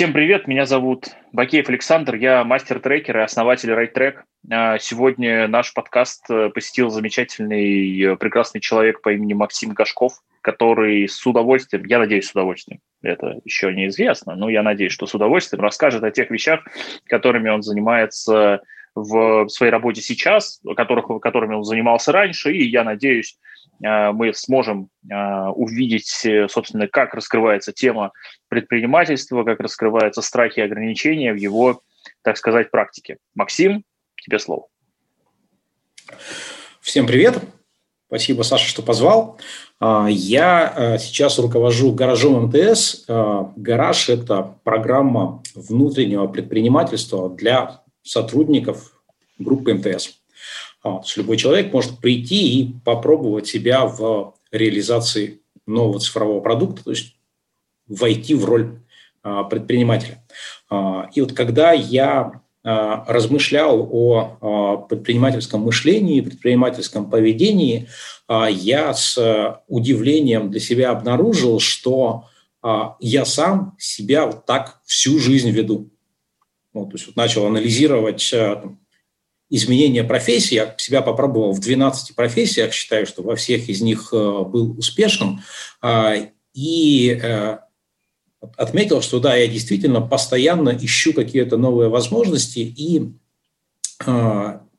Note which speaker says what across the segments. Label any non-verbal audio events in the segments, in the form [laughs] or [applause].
Speaker 1: Всем привет, меня зовут Бакеев Александр, я мастер-трекер и основатель RideTrack. А, сегодня наш подкаст э, посетил замечательный, э, прекрасный человек по имени Максим Гашков, который с удовольствием, я надеюсь, с удовольствием, это еще неизвестно, но я надеюсь, что с удовольствием расскажет о тех вещах, которыми он занимается в своей работе сейчас, которых, которыми он занимался раньше, и я надеюсь, мы сможем э, увидеть, э, собственно, как раскрывается тема предпринимательства, как раскрываются страхи и ограничения в его, так сказать, практике. Максим, тебе слово.
Speaker 2: Всем привет. Спасибо, Саша, что позвал. А, я сейчас руковожу гаражом МТС. Гараж – это программа внутреннего предпринимательства для сотрудников группы МТС. А, то есть любой человек может прийти и попробовать себя в реализации нового цифрового продукта, то есть войти в роль а, предпринимателя. А, и вот когда я размышлял о предпринимательском мышлении, предпринимательском поведении, я с удивлением для себя обнаружил, что я сам себя вот так всю жизнь веду. Вот, то есть вот начал анализировать э, изменения профессий. Я себя попробовал в 12 профессиях, считаю, что во всех из них э, был успешен. А, и э, отметил, что да, я действительно постоянно ищу какие-то новые возможности и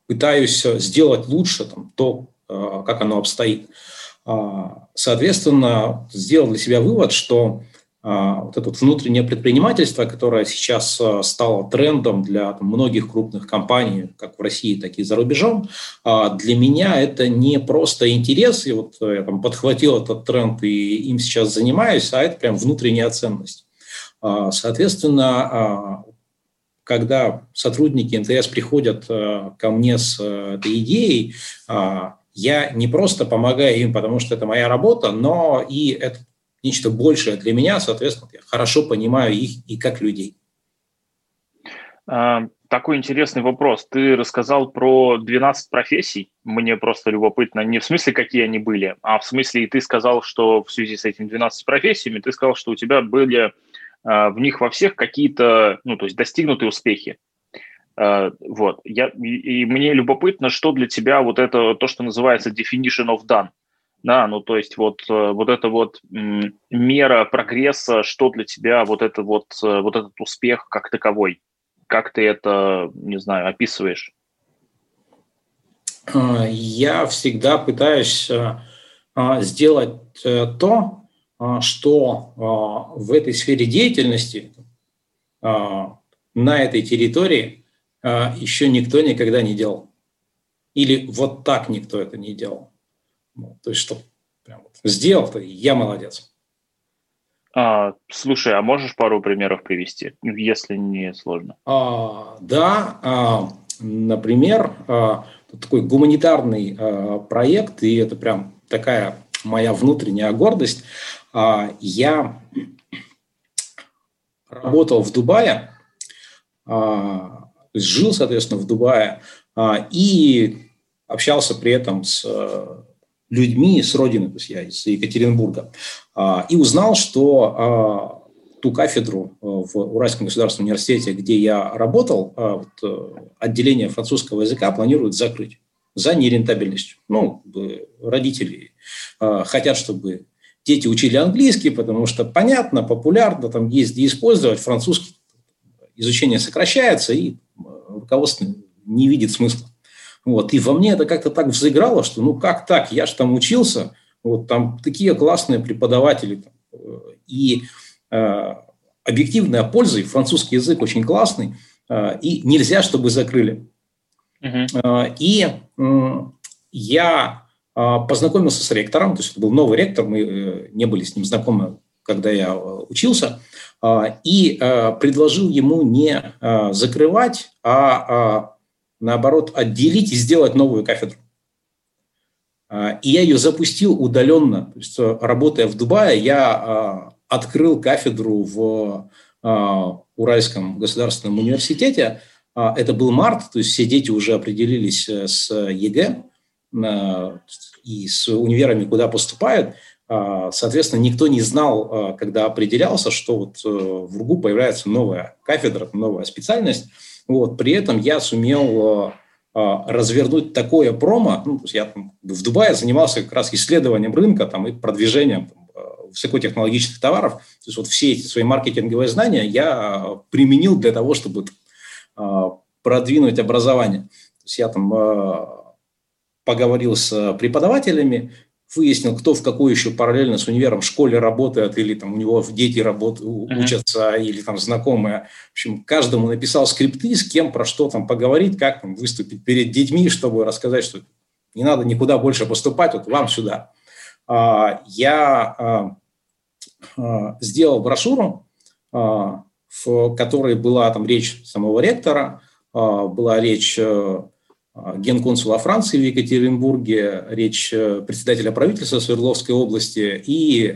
Speaker 2: пытаюсь сделать лучше там, то, как оно обстоит. А, соответственно, сделал для себя вывод, что вот это вот внутреннее предпринимательство, которое сейчас а, стало трендом для многих крупных компаний, как в России, так и за рубежом, а, для меня это не просто интерес, и вот я там подхватил этот тренд и им сейчас занимаюсь, а это прям внутренняя ценность. Соответственно, когда сотрудники МТС приходят ко мне с этой идеей, я не просто помогаю им, потому что это моя работа, но и это нечто большее для меня, соответственно, я хорошо понимаю их и как людей.
Speaker 1: А, такой интересный вопрос. Ты рассказал про 12 профессий. Мне просто любопытно, не в смысле, какие они были, а в смысле, и ты сказал, что в связи с этими 12 профессиями, ты сказал, что у тебя были а, в них во всех какие-то, ну, то есть достигнутые успехи. А, вот. Я, и, мне любопытно, что для тебя вот это, то, что называется definition of done – да, ну то есть вот, э, вот эта вот мера прогресса, что для тебя вот, это вот, э, вот этот успех как таковой? Как ты это, не знаю, описываешь?
Speaker 2: А, я всегда пытаюсь э, а, сделать то, а, что в этой сфере деятельности на этой территории еще никто никогда не делал. Или вот так никто это не делал. Ну, то есть, что прям вот сделал-то, я молодец.
Speaker 1: А, слушай, а можешь пару примеров привести, если не сложно?
Speaker 2: А, да, а, например, а, такой гуманитарный а, проект, и это прям такая моя внутренняя гордость. А, я работал в Дубае, а, жил, соответственно, в Дубае, а, и общался при этом с людьми с родины, то есть я из Екатеринбурга, а, и узнал, что а, ту кафедру а, в Уральском государственном университете, где я работал, вот, э, отделение французского языка планируют закрыть за нерентабельностью. Ну, родители хотят, чтобы дети учили английский, потому что понятно, популярно, там есть где использовать, французский изучение сокращается, и руководство не видит смысла. Вот. И во мне это как-то так взыграло, что ну как так, я же там учился, вот там такие классные преподаватели. Э, и э, объективная польза, и французский язык очень классный, э, и нельзя, чтобы закрыли. Uh-huh. И э, я э, познакомился с ректором, то есть это был новый ректор, мы э, не были с ним знакомы, когда я э, учился, и предложил ему не закрывать, а наоборот, отделить и сделать новую кафедру. А, и я ее запустил удаленно. То есть, э, работая в Дубае, я а, открыл кафедру в а, Уральском государственном университете. Это был март, то есть все дети уже определились э, с ЕГЭ и с универами, куда поступают. Соответственно, никто не знал, когда определялся, что вот в РУГУ появляется новая кафедра, новая специальность. Вот. При этом я сумел развернуть такое промо. Ну, я там, в Дубае занимался как раз исследованием рынка там, и продвижением там, высокотехнологичных товаров. То есть вот все эти свои маркетинговые знания я применил для того, чтобы продвинуть образование. То есть я там поговорил с преподавателями, выяснил, кто в какой еще параллельно с универом в школе работает, или там у него дети работают, uh-huh. учатся, или там знакомые. В общем, каждому написал скрипты, с кем про что там поговорить, как там, выступить перед детьми, чтобы рассказать, что не надо никуда больше поступать, вот вам сюда. А, я а, сделал брошюру, а, в которой была там речь самого ректора, а, была речь э, генконсула Франции в Екатеринбурге, речь э, председателя правительства Свердловской области и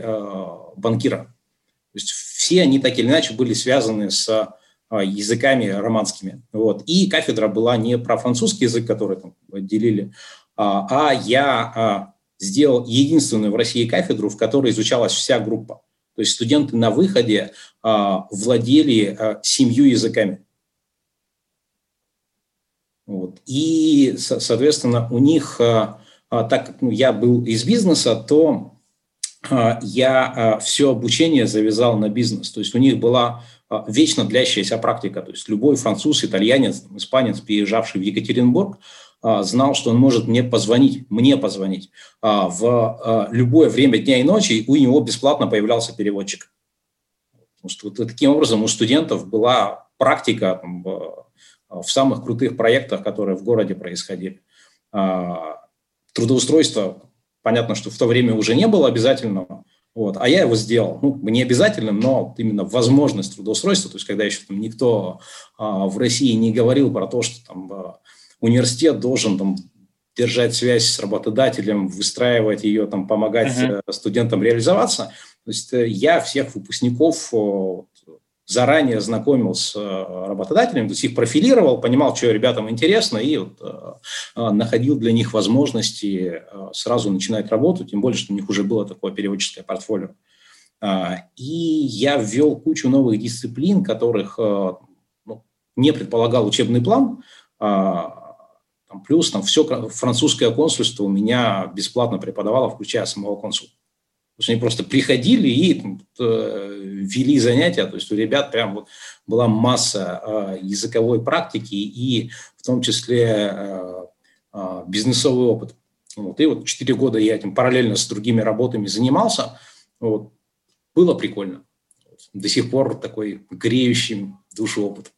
Speaker 2: банкира. То есть все они так или иначе были связаны с языками романскими. Вот. И кафедра была не про французский язык, который там делили, а я сделал единственную в России кафедру, в которой изучалась вся группа. То есть студенты на выходе а, владели а, семью языками. Вот. И, соответственно, у них, а, а, так как ну, я был из бизнеса, то а, я все обучение завязал на бизнес. То есть у них была вечно длящаяся практика. То есть любой француз, итальянец, испанец, приезжавший в Екатеринбург, знал, что он может мне позвонить, мне позвонить. В любое время дня и ночи у него бесплатно появлялся переводчик. Потому что вот таким образом у студентов была практика там, в самых крутых проектах, которые в городе происходили. Трудоустройство, понятно, что в то время уже не было обязательного, вот, а я его сделал. Ну, не обязательным, но именно возможность трудоустройства. То есть, когда еще там никто а, в России не говорил про то, что там университет должен там, держать связь с работодателем, выстраивать ее, там, помогать uh-huh. студентам реализоваться. То есть э, я всех выпускников заранее знакомил с э, работодателем, то есть их профилировал, понимал, что ребятам интересно, и вот, находил для них возможности сразу начинать работу, тем более, что у них уже было такое переводческое портфолио. А, и я ввел кучу новых дисциплин, которых ну, не предполагал учебный план, а, там, плюс там все французское консульство у меня бесплатно преподавало, включая самого консула. То есть они просто приходили и э, вели занятия. То есть у ребят прям вот была масса э, языковой практики и в том числе э, бизнесовый опыт. Вот. И вот четыре года я этим параллельно с другими работами занимался. Вот. Было прикольно. До сих пор такой греющий душу опыт.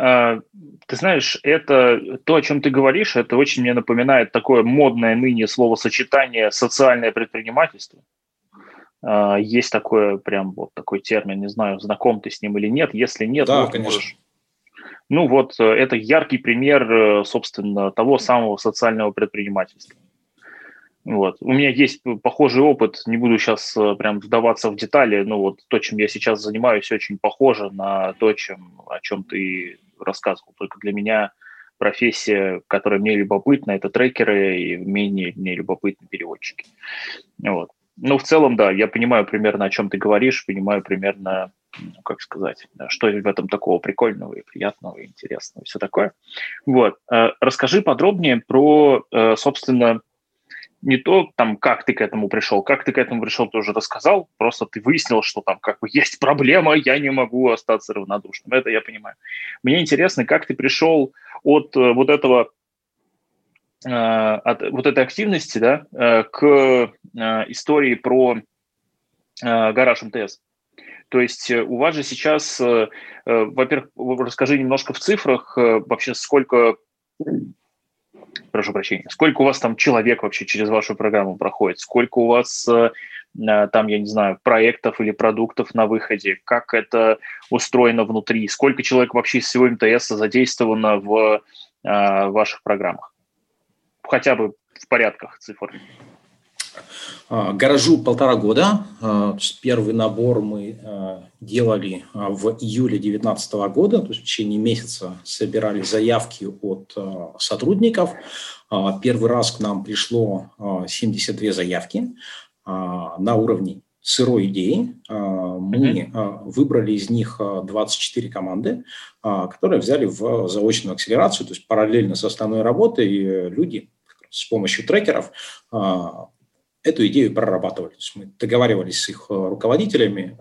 Speaker 1: А, ты знаешь, это то, о чем ты говоришь, это очень мне напоминает такое модное ныне словосочетание «социальное предпринимательство». А, есть такое, прям вот такой термин, не знаю, знаком ты с ним или нет. Если нет,
Speaker 2: да, вот конечно. можешь.
Speaker 1: Ну вот, э, это яркий пример, э, собственно, того самого социального предпринимательства. Вот. У меня есть похожий опыт, не буду сейчас э, прям вдаваться в детали, но вот то, чем я сейчас занимаюсь, очень похоже на то, чем, о чем ты рассказывал. Только для меня профессия, которая мне любопытна, это трекеры, и менее мне любопытны переводчики. Вот. Ну, в целом, да, я понимаю примерно, о чем ты говоришь, понимаю примерно, ну, как сказать, что в этом такого прикольного и приятного, и интересного, и все такое. Вот. Э, расскажи подробнее про, э, собственно, не то, там, как ты к этому пришел, как ты к этому пришел, ты уже рассказал, просто ты выяснил, что там как бы есть проблема, я не могу остаться равнодушным. Это я понимаю. Мне интересно, как ты пришел от э, вот этого э, от вот этой активности да, э, к истории про гараж МТС. То есть у вас же сейчас, во-первых, расскажи немножко в цифрах вообще, сколько прошу прощения, сколько у вас там человек вообще через вашу программу проходит, сколько у вас э, э, там, я не знаю, проектов или продуктов на выходе, как это устроено внутри, сколько человек вообще из всего МТС задействовано в э, ваших программах? Хотя бы в порядках цифр.
Speaker 2: А, гаражу полтора года. А, первый набор мы а, делали в июле 2019 года, то есть в течение месяца собирали заявки от сотрудников. Первый раз к нам пришло 72 заявки. на уровне сырой идеи. Мы mm-hmm. выбрали из них 24 команды, которые взяли в заочную акселерацию, то есть параллельно с основной работой люди с помощью трекеров эту идею прорабатывали. То есть мы договаривались с их э, руководителями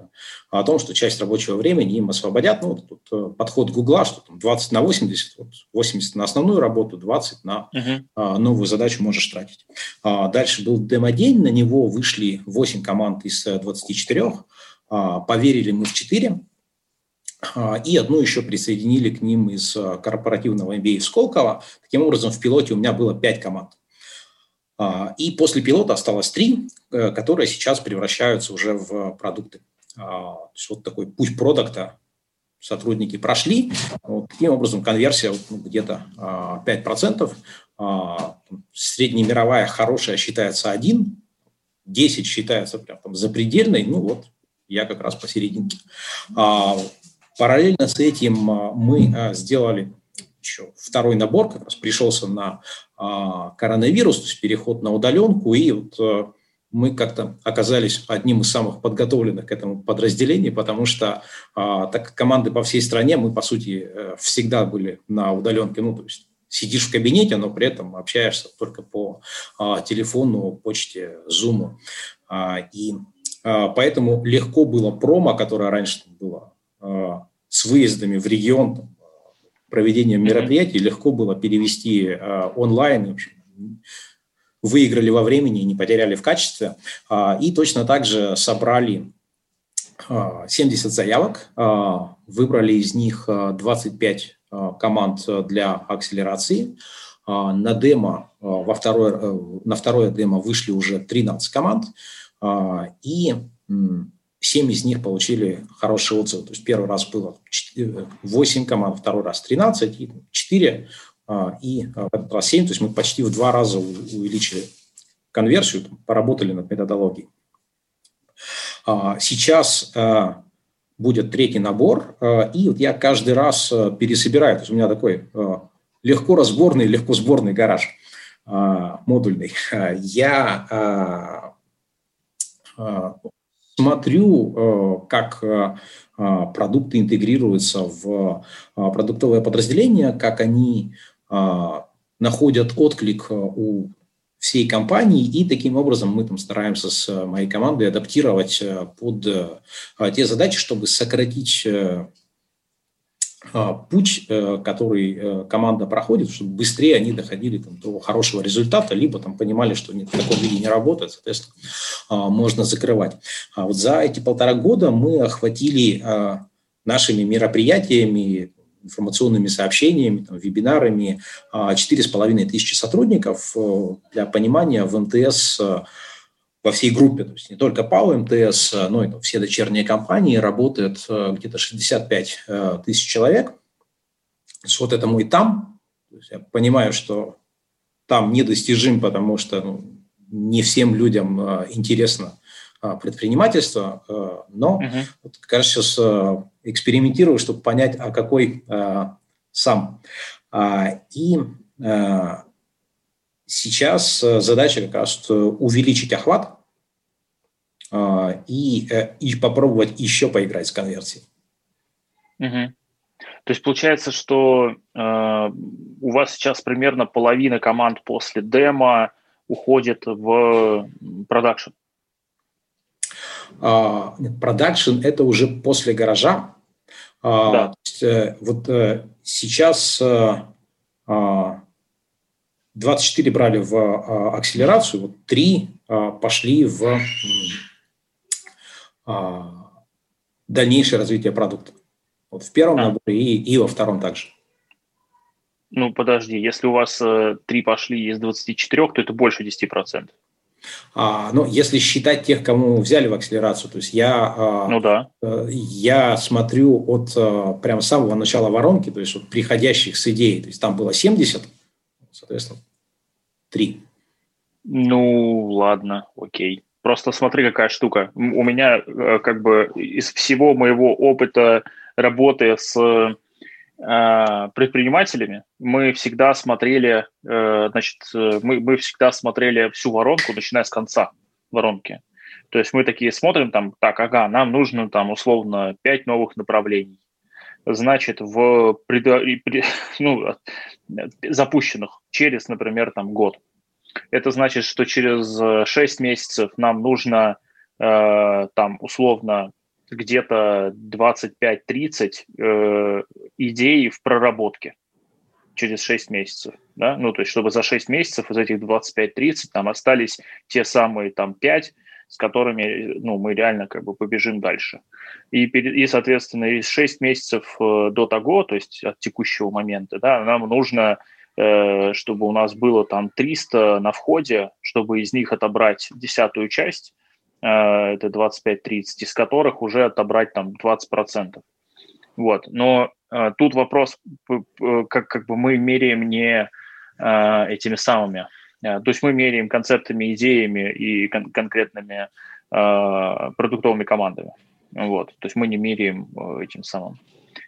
Speaker 2: о том, что часть рабочего времени им освободят. Ну, тут э, подход Гугла, что там 20 на 80, вот 80 на основную работу, 20 на uh-huh. новую задачу можешь тратить. А дальше был демо-день, на него вышли 8 команд из 24, а, поверили мы в 4, и одну еще присоединили к ним из корпоративного MBA в Сколково. Таким образом, в пилоте у меня было 5 команд. А, и после пилота осталось три, э, которые сейчас превращаются уже в продукты. А, то есть вот такой путь продукта сотрудники прошли. Вот таким образом конверсия ну, где-то 5%. А, среднемировая хорошая считается 1, 10 считается прям там запредельной, ну вот я как раз посерединке. Параллельно с этим мы сделали еще второй набор, как раз пришелся на а, коронавирус, то есть переход на удаленку, и вот а, мы как-то оказались одним из самых подготовленных к этому подразделению, потому что а, так команды по всей стране, мы, по сути, э, всегда были на удаленке, ну, то есть сидишь в кабинете, но при этом общаешься только по а, телефону, почте, зуму. И поэтому легко было промо, которое раньше было с выездами в регион, проведением мероприятий легко было перевести э, онлайн. В общем, выиграли во времени, не потеряли в качестве. Э, и точно так же собрали э, 70 заявок, э, выбрали из них 25 э, команд для акселерации. Э, на демо, э, во второе, на второе демо вышли уже 13 команд. И 7 из них получили хорошие отзывы. То есть первый раз было 8 команд, второй раз 13, и 4, а, и а, в этот раз 7. То есть мы почти в два раза увеличили конверсию, поработали над методологией. А, сейчас будет третий набор, и вот я каждый раз пересобираю. То есть у меня такой легко разборный, легко сборный гараж модульный. [laughs] Я смотрю, э, как э, э, продукты интегрируются в продуктовое подразделение, как они находят отклик у всей компании, и таким образом мы там стараемся с моей командой адаптировать под те задачи, чтобы сократить путь, э, который э, команда проходит, чтобы быстрее они доходили там, до хорошего результата, либо там понимали, что нет, в таком виде не работает, соответственно, а, можно закрывать. А вот за эти полтора года мы охватили нашими мероприятиями, информационными сообщениями, там, вебинарами 4,5 тысячи сотрудников. Э, для понимания, в МТС во всей группе, то есть не только ПАО МТС, но и все дочерние компании, работает э, где-то 65 э, тысяч человек. вот это мой там. я понимаю, что там недостижим, потому что ну, не всем людям э, интересно предпринимательство, но uh-huh. вот, как раз сейчас экспериментирую, чтобы понять, а какой сам. И сейчас задача как раз увеличить охват, а, и, э, и попробовать еще поиграть с конверсией.
Speaker 1: Угу. То есть получается, что э, у вас сейчас примерно половина команд после демо уходит в продакшн.
Speaker 2: Продакшн это уже после гаража. А, да. есть, э, вот э, сейчас 24 брали в акселерацию, вот 3 пошли в а, дальнейшее развитие продукта. Вот в первом а. наборе и, и во втором также.
Speaker 1: Ну, подожди, если у вас э, три пошли из 24, то это больше 10%.
Speaker 2: А, ну, если считать тех, кому взяли в акселерацию, то есть я, а, ну, да. э, я смотрю от э, прямо самого начала воронки, то есть от приходящих с идеей, то есть там было 70, соответственно, 3.
Speaker 1: Ну, ладно, окей. Просто смотри, какая штука. У меня э, как бы из всего моего опыта работы с э, предпринимателями мы всегда смотрели, э, значит, мы, мы всегда смотрели всю воронку, начиная с конца воронки. То есть мы такие смотрим, там, так, ага, нам нужно там условно 5 новых направлений. Значит, в [laughs] ну, запущенных через, например, там год. Это значит, что через 6 месяцев нам нужно э, там условно где-то 25-30 э, идей в проработке через 6 месяцев. Да? Ну, то есть, чтобы за 6 месяцев из этих 25-30 там остались те самые там 5, с которыми ну, мы реально как бы побежим дальше. И, и соответственно, из 6 месяцев э, до того, то есть от текущего момента, да, нам нужно, э, чтобы у нас было там 300 на входе, чтобы из них отобрать десятую часть, э, это 25-30, из которых уже отобрать там 20%. Вот. Но тут вопрос, как, как бы мы меряем не этими самыми то есть мы меряем концептами, идеями и кон- конкретными э, продуктовыми командами. Вот. То есть мы не меряем э, этим самым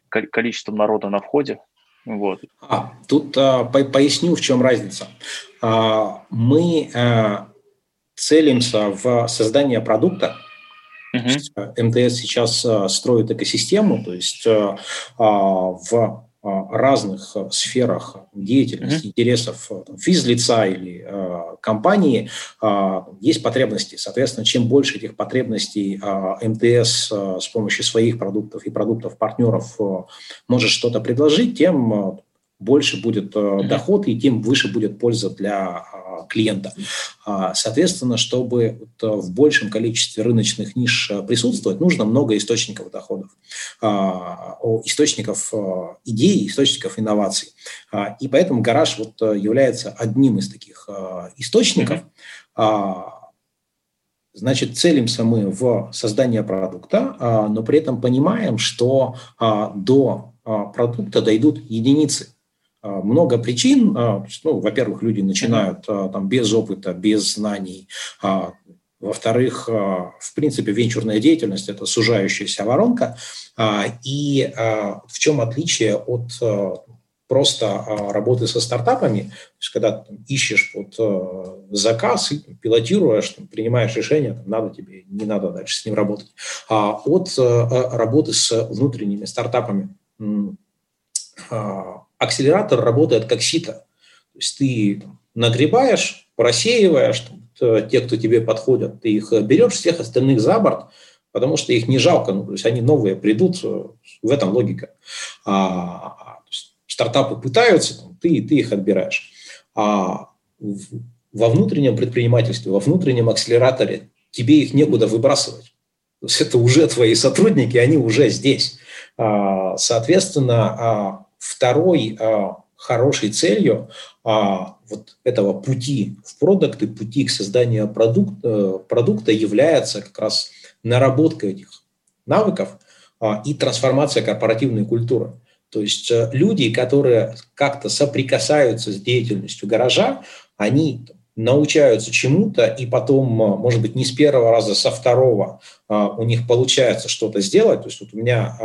Speaker 1: количеством народа на входе. Вот.
Speaker 2: А, тут а, по поясню, в чем разница. А, мы а, целимся в создание продукта. Uh-huh. МТС сейчас строит экосистему, то есть в разных э, сферах деятельности, mm-hmm. интересов э, там, физлица или э, компании э, есть потребности. Соответственно, чем больше этих потребностей э, МТС э, с помощью своих продуктов и продуктов партнеров э, может что-то предложить, тем э, больше будет э, доход и тем выше будет польза для клиента. А, соответственно, чтобы в большем количестве рыночных ниш э, присутствовать, нужно много источников доходов, а, источников э, идей, источников инноваций. А, и поэтому гараж вот э, является одним из таких источников. Значит, целимся мы в создание продукта, но при этом понимаем, что до продукта дойдут единицы много причин. А, ну, во-первых, люди начинают а, там без опыта, без знаний. Во-вторых, в принципе, венчурная деятельность – это сужающаяся воронка. И в чем отличие от просто работы со стартапами, то есть когда ты ищешь вот заказ, пилотируешь, там, принимаешь решение, там, надо тебе, не надо дальше с ним работать, а от работы с внутренними стартапами акселератор работает как сито. То есть ты нагребаешь, просеиваешь, те, кто тебе подходят, ты их берешь всех остальных за борт, потому что их не жалко, ну, то есть они новые придут, э, в этом логика. А, стартапы пытаются, ты, ты их отбираешь. А во внутреннем предпринимательстве, во внутреннем акселераторе тебе их некуда выбрасывать. То есть это уже твои сотрудники, они уже здесь. А, соответственно, а, Второй а, хорошей целью а, вот этого пути в продукты, пути к созданию продукта, продукта является как раз наработка этих навыков а, и трансформация корпоративной культуры. То есть э, люди, которые как-то соприкасаются с деятельностью гаража, они научаются чему-то, и потом, может быть, не с первого раза, со второго у них получается что-то сделать. То есть вот у меня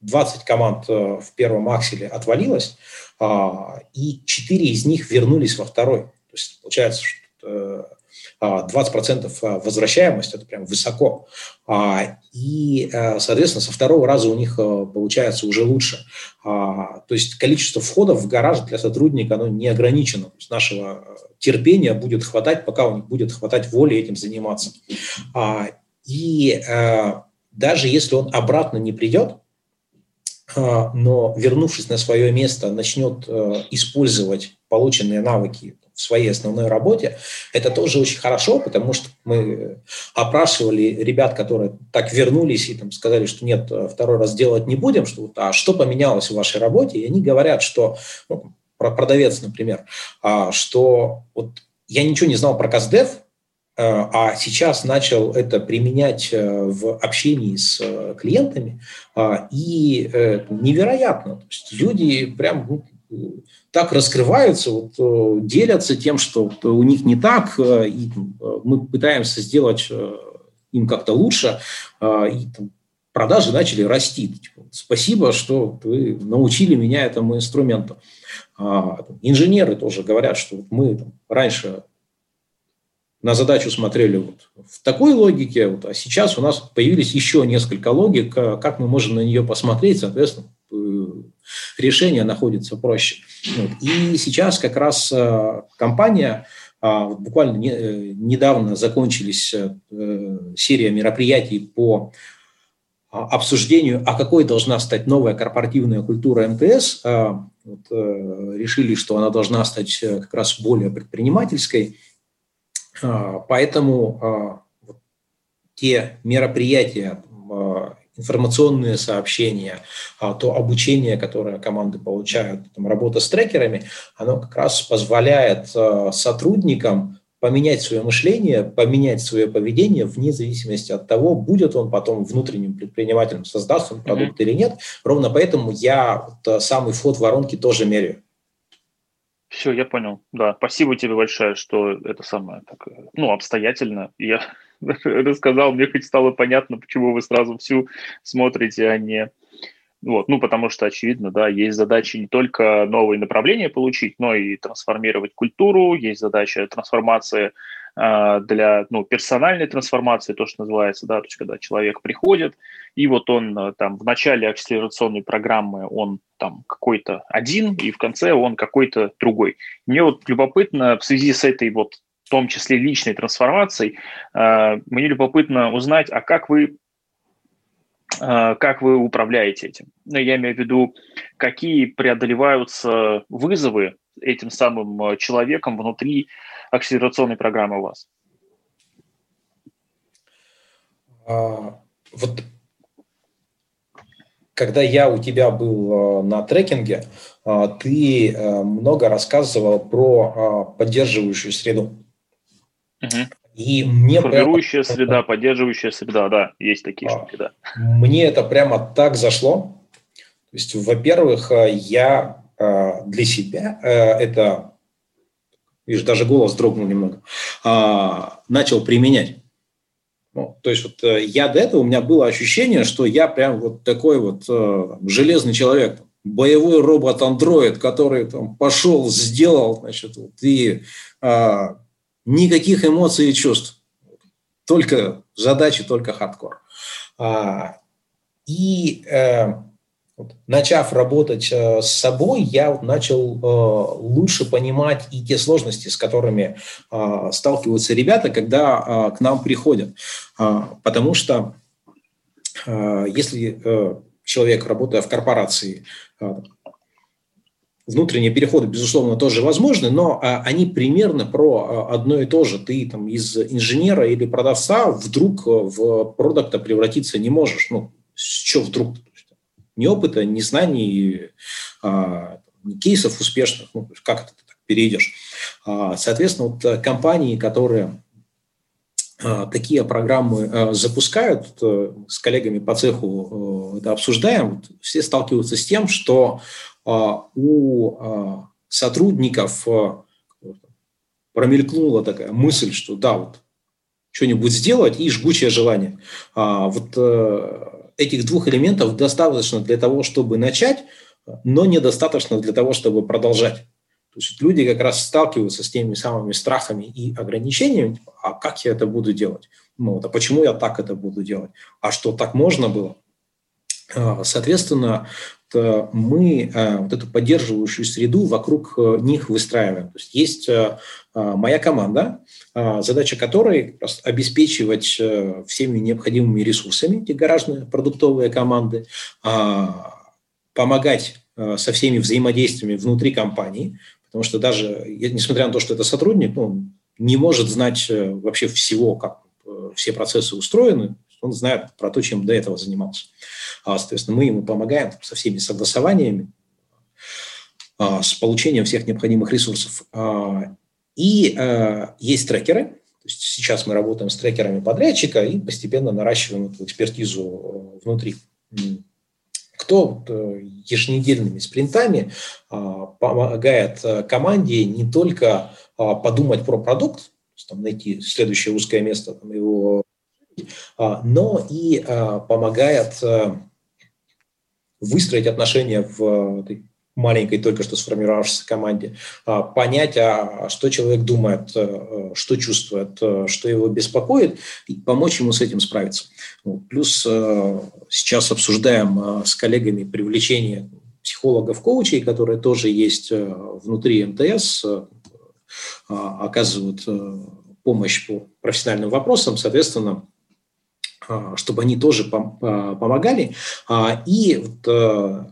Speaker 2: 20 команд э, в первом акселе отвалилось, а, и 4 из них вернулись во второй. То есть получается, что 20% э, а, возвращаемость – это прям высоко. А, и, э, соответственно, со второго раза у них получается уже лучше. То есть количество входов в гараж для сотрудника оно не ограничено. То есть нашего терпения будет хватать, пока у них будет хватать воли этим заниматься. И даже если он обратно не придет, но вернувшись на свое место, начнет э, использовать полученные навыки в своей основной работе, это тоже очень хорошо, потому что мы опрашивали ребят, которые так вернулись и там, сказали, что нет, второй раз делать не будем, что а что поменялось в вашей работе, и они говорят, что ну, про продавец, например, а, что вот я ничего не знал про КАЗДЕВ, Э, а сейчас начал это применять э, в общении с э, клиентами, и невероятно. То есть люди прям ну, так раскрываются, вот, делятся тем, что у них не так, и мы пытаемся сделать им как-то лучше, и там, продажи начали расти. Типа, Спасибо, что вы научили меня этому инструменту. А, инженеры тоже говорят, что мы там, раньше на задачу смотрели вот в такой логике, вот, а сейчас у нас появились еще несколько логик, как мы можем на нее посмотреть, соответственно, решение находится проще. Вот. И сейчас как раз компания буквально недавно закончились серия мероприятий по а, обсуждению, а какой должна стать новая корпоративная культура МТС, а, вот, э, решили, что она должна стать э, как раз более предпринимательской. А, поэтому те мероприятия, информационные сообщения, то обучение, которое команды получают, там, работа с трекерами, оно как раз позволяет сотрудникам поменять свое мышление, поменять свое поведение вне зависимости от того, будет он потом внутренним предпринимателем, создаст он продукт mm-hmm. или нет. Ровно поэтому я вот самый вход воронки тоже меряю.
Speaker 1: Все, я понял. Да, спасибо тебе большое, что это самое так, ну, обстоятельно. Я [laughs] рассказал, мне хоть стало понятно, почему вы сразу всю смотрите, а не вот, ну, потому что, очевидно, да, есть задача не только новые направления получить, но и трансформировать культуру, есть задача трансформации э, для, ну, персональной трансформации, то, что называется, да, то есть когда человек приходит, и вот он э, там в начале акселерационной программы он там какой-то один, и в конце он какой-то другой. Мне вот любопытно в связи с этой вот в том числе личной трансформацией, э, мне любопытно узнать, а как вы а, как вы управляете этим. Ну, я имею в виду, какие преодолеваются вызовы этим самым а, человеком внутри акселерационной программы у вас?
Speaker 2: А, вот когда я у тебя был на трекинге, ты много рассказывал про поддерживающую среду.
Speaker 1: Угу. И мне Формирующая прямо... среда, поддерживающая среда, да, есть такие а, штуки, да.
Speaker 2: Мне это прямо так зашло. То есть, во-первых, э, я э, для себя э, это, видишь, даже голос дрогнул немного, а, начал применять. Ну, то есть вот я до этого, у меня было ощущение, что я прям вот такой вот железный человек, боевой робот-андроид, который там пошел, сделал, значит, вот, и а, никаких эмоций и чувств. Только задачи, только хардкор. А, и э, начав работать э, с собой, я начал э, лучше понимать и те сложности, с которыми э, сталкиваются ребята, когда э, к нам приходят. Э, потому что э, если человек, работая в корпорации, внутренние переходы, безусловно, тоже возможны, но они примерно про одно и то же. Ты там из инженера или продавца вдруг в продукта превратиться не можешь. Ну, чего вдруг? Ни опыта, ни знаний, а, ни кейсов успешных. Ну, как это ты так перейдешь? А, соответственно, вот э, компании, которые а, такие программы а, запускают, э, с коллегами по цеху э, это обсуждаем, все сталкиваются с тем, что у сотрудников промелькнула такая мысль, что да, вот что-нибудь сделать и жгучее желание. Вот э, этих двух элементов достаточно для того, чтобы начать, но недостаточно для того, чтобы продолжать. То есть люди как раз сталкиваются с теми самыми страхами и ограничениями, типа, а как я это буду делать? Ну, вот, а почему я так это буду делать? А что, так можно было? Соответственно, Э, мы э, вот эту поддерживающую среду вокруг э, них выстраиваем. То есть есть моя команда, задача которой обеспечивать всеми необходимыми ресурсами эти гаражные продуктовые команды, помогать со всеми взаимодействиями внутри компании, потому что даже, несмотря на то, что это сотрудник, ну, не может знать вообще всего, как все процессы устроены, он знает про то, чем до этого занимался. А, соответственно, мы ему помогаем со всеми согласованиями, а, с получением всех необходимых ресурсов. А, и есть трекеры, то есть сейчас мы работаем с трекерами подрядчика и постепенно наращиваем эту экспертизу внутри. Кто э, еженедельными спринтами помогает э, команде не только подумать про продукт, там, найти следующее узкое место, там, его но и а, помогает а, выстроить отношения в маленькой, только что сформировавшейся команде, а, понять, а что человек думает, что чувствует, что его беспокоит, и помочь ему с этим справиться. Плюс сейчас обсуждаем с коллегами привлечение психологов-коучей, которые тоже есть внутри МТС, оказывают помощь по профессиональным вопросам, соответственно, чтобы они тоже помогали. И вот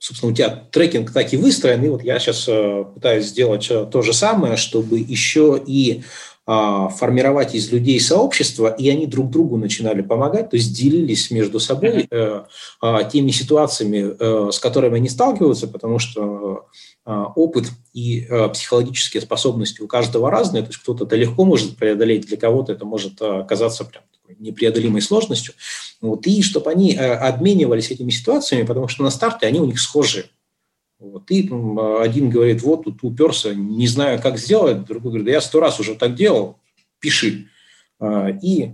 Speaker 2: собственно, у тебя трекинг так и выстроен, и вот я сейчас э, пытаюсь сделать э, то же самое, чтобы еще и а, формировать из людей сообщество, и они друг другу начинали помогать, то есть делились между собой э, а, теми ситуациями, с которыми они сталкиваются, потому что опыт и психологические способности у каждого разные, то есть кто-то это легко может преодолеть, для кого-то это может оказаться прям непреодолимой сложностью, вот, и чтобы они э, обменивались этими ситуациями, потому что на старте они у них схожи. Вот, и один говорит, вот тут уперся, не знаю, как сделать, другой говорит, да я сто раз уже так делал, пиши. А, и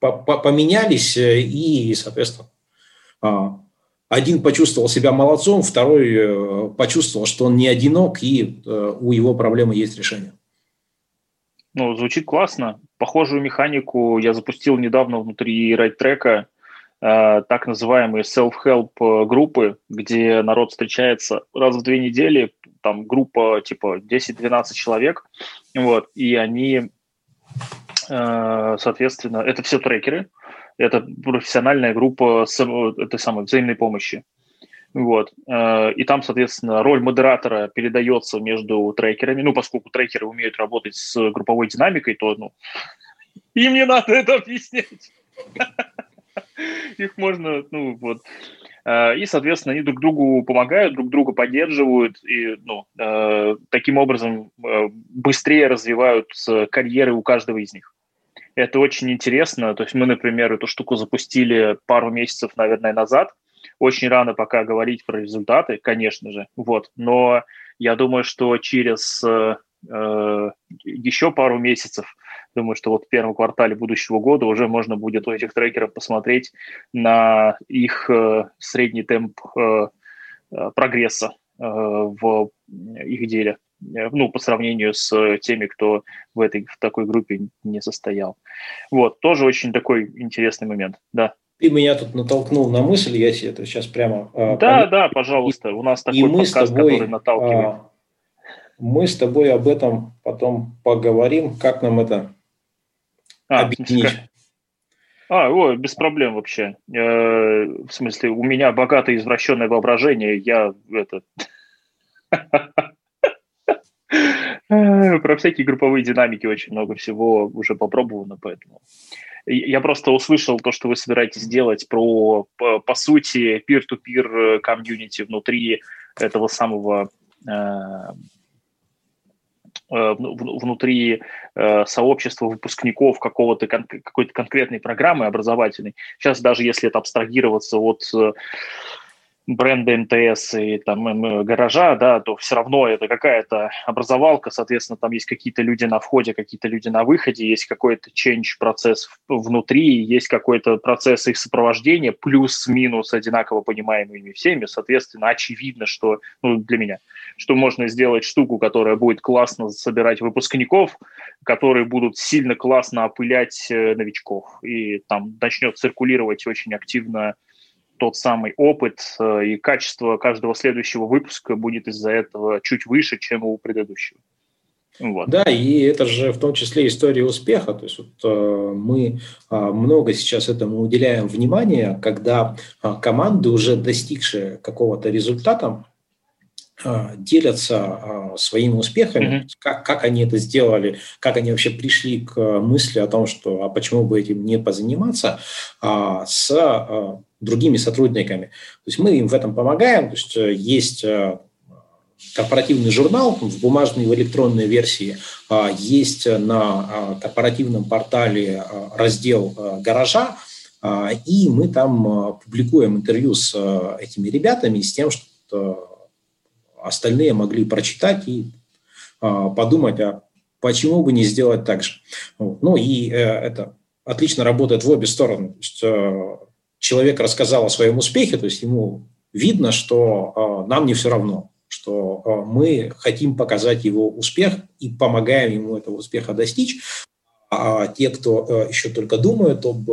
Speaker 2: поменялись, э, и, соответственно, а, один почувствовал себя молодцом, второй э, почувствовал, что он не одинок, и у его проблемы есть решение.
Speaker 1: Ну, звучит классно. Похожую механику я запустил недавно внутри райт-трека, э, так называемые self-help э, группы, где народ встречается раз в две недели, там группа типа 10-12 человек, вот, и они, э, соответственно, это все трекеры, это профессиональная группа с этой самой взаимной помощи. Вот. Э, и там, соответственно, роль модератора передается между трекерами. Ну, поскольку трекеры умеют работать с групповой динамикой, то ну, им не надо это объяснять. Их можно, ну, вот. Э, и, соответственно, они друг другу помогают, друг друга поддерживают, и ну, э, таким образом быстрее развивают карьеры у каждого из них. Это очень интересно. То есть мы, например, эту штуку запустили пару месяцев, наверное, назад – очень рано пока говорить про результаты, конечно же, вот, но я думаю, что через э, э, еще пару месяцев, думаю, что вот в первом квартале будущего года уже можно будет у этих трекеров посмотреть на их э, средний темп э, э прогресса э, в их деле ну, по сравнению с теми, кто в этой в такой группе не состоял. Вот, тоже очень такой интересный момент, да.
Speaker 2: Ты меня тут натолкнул на мысль, я себе это сейчас прямо...
Speaker 1: А, да, пом... да, пожалуйста, у нас такой и мы подкаст, тобой, который наталкивает. А,
Speaker 2: мы с тобой об этом потом поговорим, как нам это
Speaker 1: а, объединить. А, о, без проблем вообще. Э, в смысле, у меня богатое извращенное воображение, я это... [laughs] Про всякие групповые динамики очень много всего уже попробовано, поэтому я просто услышал то, что вы собираетесь делать про, по, по сути, peer-to-peer комьюнити внутри этого самого э, э внутри э, сообщества выпускников какого-то кон- какой-то конкретной программы образовательной. Сейчас даже если это абстрагироваться от э, бренда МТС и там гаража, да, то все равно это какая-то образовалка, соответственно, там есть какие-то люди на входе, какие-то люди на выходе, есть какой-то change процесс внутри, есть какой-то процесс их сопровождения, плюс-минус одинаково понимаемыми всеми, соответственно, очевидно, что, ну, для меня, что можно сделать штуку, которая будет классно собирать выпускников, которые будут сильно классно опылять э, новичков, и там начнет циркулировать очень активно тот самый опыт э, и качество каждого следующего выпуска будет из-за этого чуть выше, чем у предыдущего.
Speaker 2: Вот. Да, и это же в том числе история успеха. То есть вот, э, мы э, много сейчас этому уделяем внимания, когда э, команды, уже достигшие какого-то результата, э, делятся э, своими успехами, mm-hmm. как, как они это сделали, как они вообще пришли к мысли о том, что а почему бы этим не позаниматься, а, с другими сотрудниками. То есть мы им в этом помогаем. То есть э, есть э, корпоративный журнал в бумажной и в электронной версии, а, есть на а, корпоративном портале а, раздел гаража, и мы там публикуем интервью с этими ребятами с тем, что остальные могли прочитать и подумать, а почему бы не сделать так же. Ну и э, это отлично работает в обе стороны. То есть человек рассказал о своем успехе, то есть ему видно, что нам не все равно, что мы хотим показать его успех и помогаем ему этого успеха достичь. А те, кто еще только думают об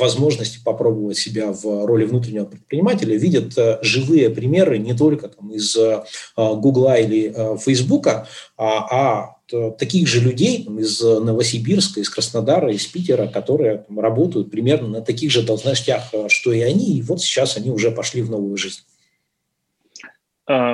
Speaker 2: возможности попробовать себя в роли внутреннего предпринимателя, видят э, живые примеры не только там, из э, Гугла или э, Фейсбука, а, а таких же людей там, из Новосибирска, из Краснодара, из Питера, которые там, работают примерно на таких же должностях, что и они, и вот сейчас они уже пошли в новую жизнь.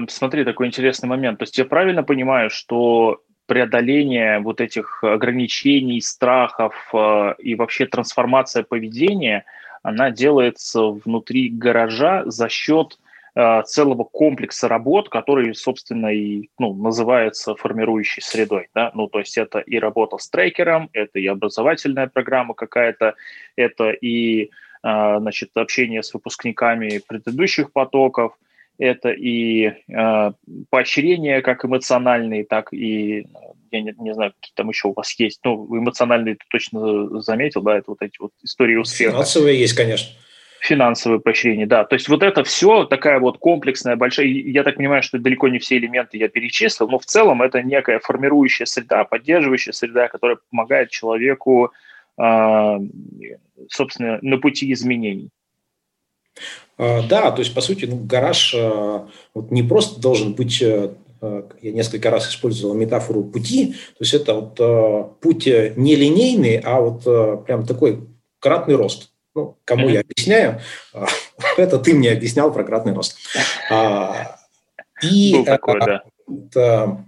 Speaker 1: Смотри, такой интересный момент. То есть я правильно понимаю, что преодоление вот этих ограничений, страхов э, и вообще трансформация поведения, она делается внутри гаража за счет э, целого комплекса работ, который, собственно, и ну, называется формирующей средой. Да? Ну, то есть это и работа с трекером, это и образовательная программа какая-то, это и э, значит, общение с выпускниками предыдущих потоков – это и э, поощрение как эмоциональные, так и, я не, не знаю, какие там еще у вас есть, ну, эмоциональные ты точно заметил, да, это вот эти вот истории успеха.
Speaker 2: Финансовые есть, конечно.
Speaker 1: Финансовые поощрения, да. То есть вот это все такая вот комплексная, большая, я так понимаю, что далеко не все элементы я перечислил, но в целом это некая формирующая среда, поддерживающая среда, которая помогает человеку, э, собственно, на пути изменений.
Speaker 2: А, да, то есть, по сути, ну, гараж а, вот не просто должен быть, э, а, я несколько раз использовал метафору пути, то есть это вот путь не линейный, а вот прям такой кратный рост. Ну, кому mm-hmm. я объясняю, [laughs] это ты мне объяснял про кратный рост.
Speaker 1: И такой, да.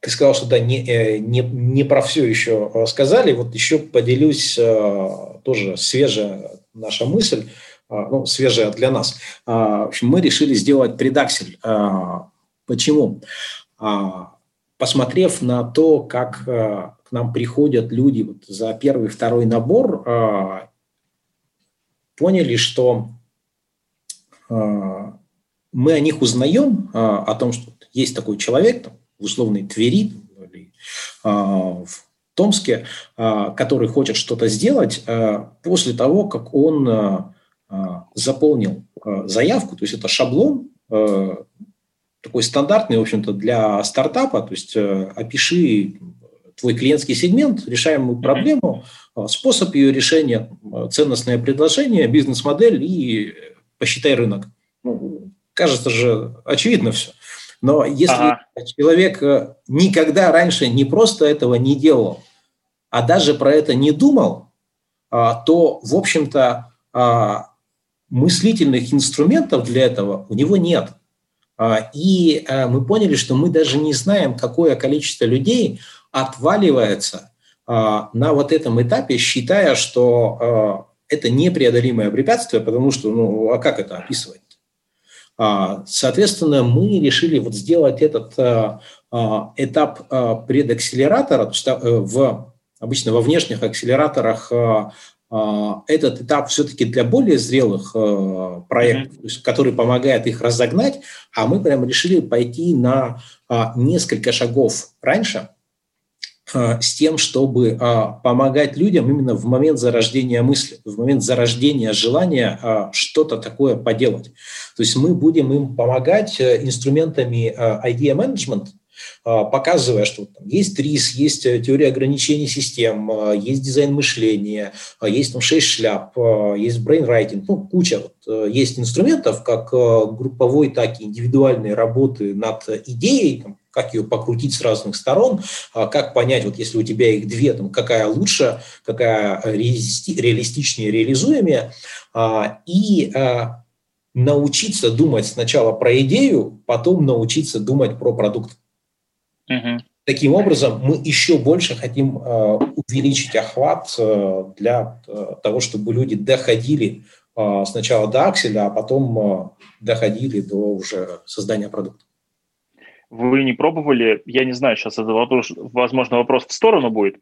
Speaker 2: ты сказал, что да, не, э, не, не про все еще сказали. Вот еще поделюсь тоже свежая наша мысль. А, ну, свежая для нас. А, мы решили сделать предаксель. А, почему? Посмотрев на то, как к нам приходят люди вот за первый, второй набор, поняли, что мы о них узнаем, о том, что есть такой человек там, в условной Твери или в Томске, который хочет что-то сделать после того, как он а, заполнил а, заявку, то есть это шаблон, а, такой стандартный, в общем-то, для стартапа, то есть опиши твой клиентский сегмент, решаемую проблему, способ ее решения, ценностное предложение, бизнес-модель и посчитай рынок. Ну, кажется же, очевидно все. Но если ага. человек никогда раньше не просто этого не делал, а даже про это не думал, то, в общем-то, мыслительных инструментов для этого у него нет. А, и а, мы поняли, что мы даже не знаем, какое количество людей отваливается а, на вот этом этапе, считая, что это непреодолимое препятствие, потому что, ну, а как это описывать? Соответственно, мы решили вот сделать этот этап предакселератора, то есть в, обычно во внешних акселераторах а, этот этап все-таки для более зрелых э, проектов, mm-hmm. который помогает их разогнать, а мы прямо решили пойти на несколько шагов раньше с тем, чтобы помогать людям именно в момент зарождения мысли, в момент зарождения желания что-то такое поделать. То есть мы будем им помогать э, инструментами idea management, показывая, что там есть РИС, есть э, теория ограничений систем, а, есть дизайн мышления, а, есть там шесть шляп, есть брейнрайтинг, ну, куча вот, э, есть инструментов, как э, групповой, так и индивидуальной работы над идеей, там, как ее покрутить с разных сторон, как понять, вот если у тебя их две, там, какая лучше, какая реалистичнее, реализуемее, и научиться думать сначала про идею, потом научиться думать про продукт. Угу. Таким образом, мы еще больше хотим э, увеличить охват э, для э, того, чтобы люди доходили сначала до акселя, а потом доходили до уже создания продукта.
Speaker 1: Вы не пробовали, я не знаю, сейчас это вопрос, возможно, вопрос в сторону будет,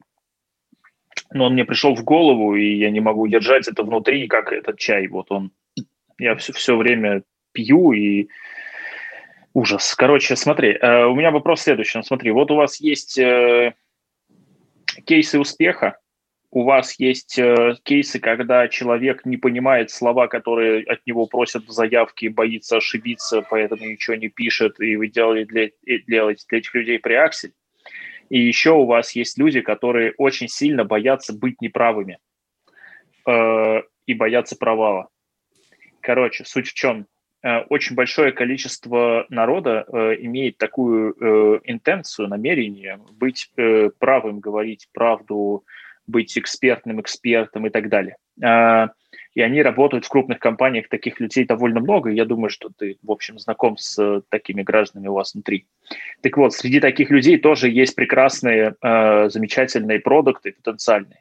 Speaker 1: но он мне пришел в голову, и я не могу держать это внутри, как этот чай. Вот он, я все, все время пью, и Ужас. Короче, смотри, э, у меня вопрос следующий. Смотри, вот у вас есть э, кейсы успеха у вас есть э, кейсы, когда человек не понимает слова, которые от него просят в заявке, боится ошибиться, поэтому ничего не пишет, и вы делаете для, делаете для этих людей преаксель. И еще у вас есть люди, которые очень сильно боятся быть неправыми э, и боятся провала. Короче, суть в чем? Э, очень большое количество народа э, имеет такую э, интенцию, намерение быть правым, говорить правду, быть экспертным экспертом и так далее. И они работают в крупных компаниях, таких людей довольно много, я думаю, что ты, в общем, знаком с такими гражданами у вас внутри. Так вот, среди таких людей тоже есть прекрасные, замечательные продукты, потенциальные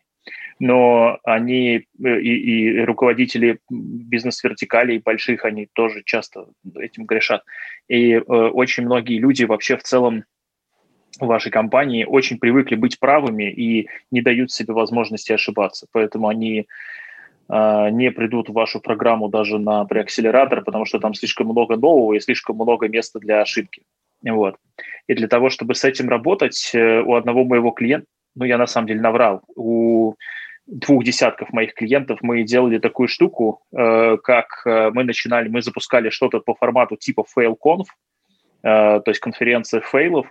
Speaker 1: но они э, и, и руководители бизнес-вертикалей больших, они тоже часто этим грешат. И э, очень многие люди вообще в целом в вашей компании очень привыкли быть правыми и не дают себе возможности ошибаться. Поэтому они э, не придут в вашу программу даже на преакселератор, потому что там слишком много нового и слишком много места для ошибки. Вот. И для того, чтобы с этим работать, э, у одного моего клиента, ну, я на самом деле наврал, у двух десятков моих клиентов мы делали такую штуку, э, как э, мы начинали, мы запускали что-то по формату типа FailConf, э, то есть конференция фейлов,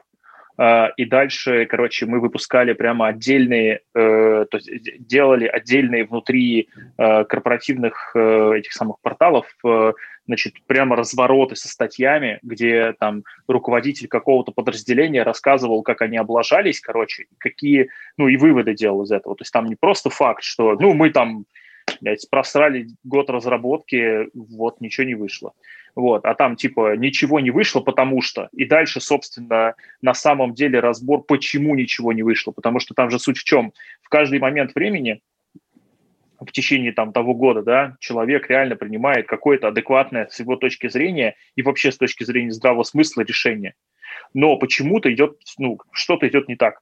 Speaker 1: и дальше, короче, мы выпускали прямо отдельные, uh, то есть делали отдельные внутри uh, корпоративных этих самых порталов, значит, прямо развороты со статьями, где там руководитель какого-то подразделения рассказывал, как они облажались, короче, какие, ну и выводы делал из этого. То есть там не просто факт, что, ну, мы там блядь, просрали год разработки, вот, ничего не вышло. Вот, а там типа ничего не вышло, потому что. И дальше, собственно, на самом деле разбор, почему ничего не вышло. Потому что там же суть в чем? В каждый момент времени в течение там того года, да, человек реально принимает какое-то адекватное с его точки зрения и вообще с точки зрения здравого смысла решение. Но почему-то идет, ну, что-то идет не так.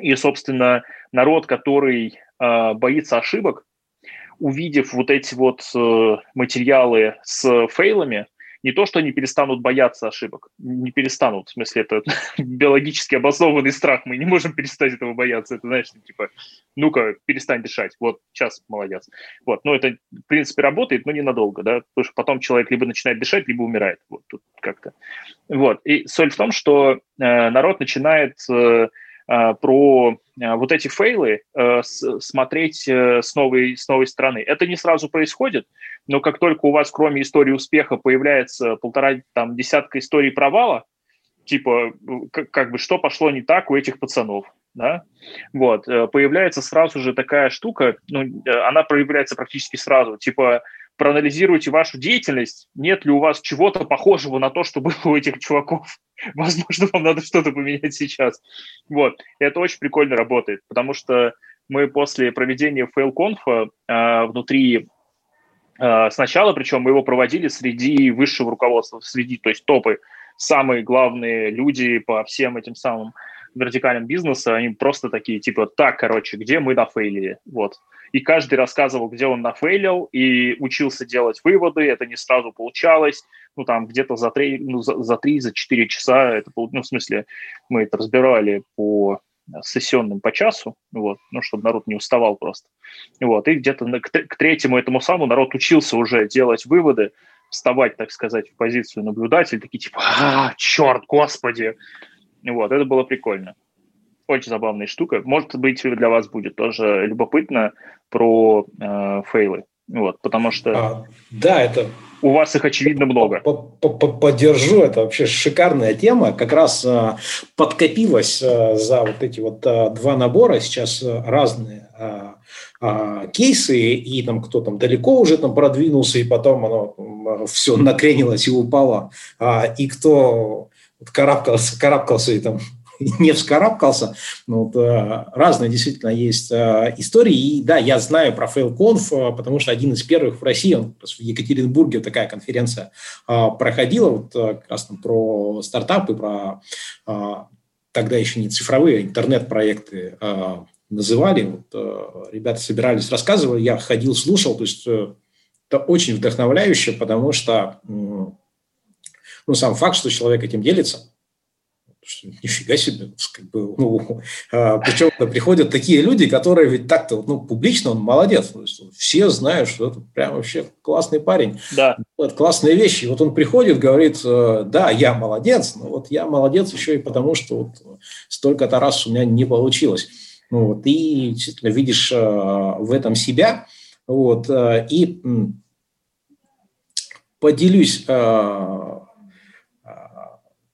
Speaker 1: И, собственно, народ, который э, боится ошибок, увидев вот эти вот э, материалы с фейлами, не то, что они перестанут бояться ошибок, не перестанут, в смысле, это [laughs] биологически обоснованный страх, мы не можем перестать этого бояться, это, знаешь, типа, ну-ка, перестань дышать, вот, сейчас, молодец. Вот, но это, в принципе, работает, но ненадолго, да, потому что потом человек либо начинает дышать, либо умирает, вот, тут как-то. Вот, и соль в том, что э, народ начинает э, Э, про вот эти фейлы э, смотреть с новой, с новой стороны. Это не сразу происходит, но как только у вас кроме истории успеха появляется полтора там, десятка историй провала, типа как, как бы что пошло не так у этих пацанов, да, вот, появляется сразу же такая штука, ну, она проявляется практически сразу, типа проанализируйте вашу деятельность, нет ли у вас чего-то похожего на то, что было у этих чуваков. [laughs] Возможно, вам надо что-то поменять сейчас. Вот. Это очень прикольно работает, потому что мы после проведения fail conf а э, внутри э, сначала, причем мы его проводили среди высшего руководства, среди, то есть топы, самые главные люди по всем этим самым вертикальным бизнеса, они просто такие, типа, так, короче, где мы нафейлили, вот и каждый рассказывал, где он нафейлил, и учился делать выводы, это не сразу получалось, ну, там, где-то за три, ну, за, три, за четыре часа, это, ну, в смысле, мы это разбирали по сессионным по часу, вот, ну, чтобы народ не уставал просто. Вот, и где-то к, к третьему этому самому народ учился уже делать выводы, вставать, так сказать, в позицию наблюдателя, такие типа, а, черт, господи. Вот, это было прикольно очень забавная штука. Может быть, для вас будет тоже любопытно про э, фейлы. Вот, потому что... А,
Speaker 2: да, это...
Speaker 1: У вас их, очевидно, много.
Speaker 2: Поддержу, это вообще шикарная тема. Как раз а, подкопилась а, за вот эти вот а, два набора сейчас а, разные а, а, кейсы, и там кто там далеко уже там продвинулся, и потом оно все накренилось и упало, а, и кто карабкался, карабкался и там [laughs] не вскарабкался. Ну, вот, э, разные действительно есть э, истории. И да, я знаю про FailConf, э, потому что один из первых в России, он, в Екатеринбурге такая конференция проходила, вот как раз там про стартапы, про тогда еще не цифровые, а интернет-проекты называли. Вот, ребята собирались, рассказывали, я ходил, слушал, то есть это очень вдохновляюще, потому что ну, сам факт, что человек этим делится, Нифига себе. Как бы, ну, а, причем приходят такие люди, которые ведь так-то ну, публично он молодец. То есть, все знают, что это прям вообще классный парень.
Speaker 1: Да.
Speaker 2: Это классные вещи. И вот он приходит, говорит, э, да, я молодец, но вот я молодец еще и потому, что вот столько-то раз у меня не получилось. Ну, вот, и действительно видишь э, в этом себя. Вот, э, и поделюсь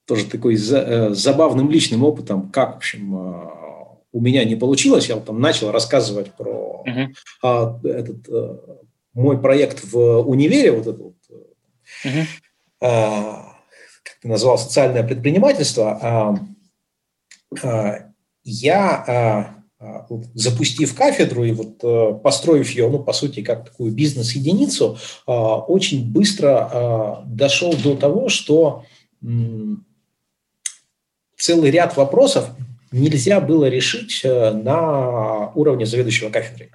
Speaker 2: тоже такой за, забавным личным опытом, как, в общем, у меня не получилось. Я вот там начал рассказывать про uh-huh. этот а, мой проект в универе, вот этот вот, uh-huh. как ты назвал, социальное предпринимательство. А, я запустив кафедру и вот э, построив ее, ну, по сути, как такую бизнес-единицу, очень быстро дошел до того, что целый ряд вопросов нельзя было решить э, на уровне заведующего кафедрой.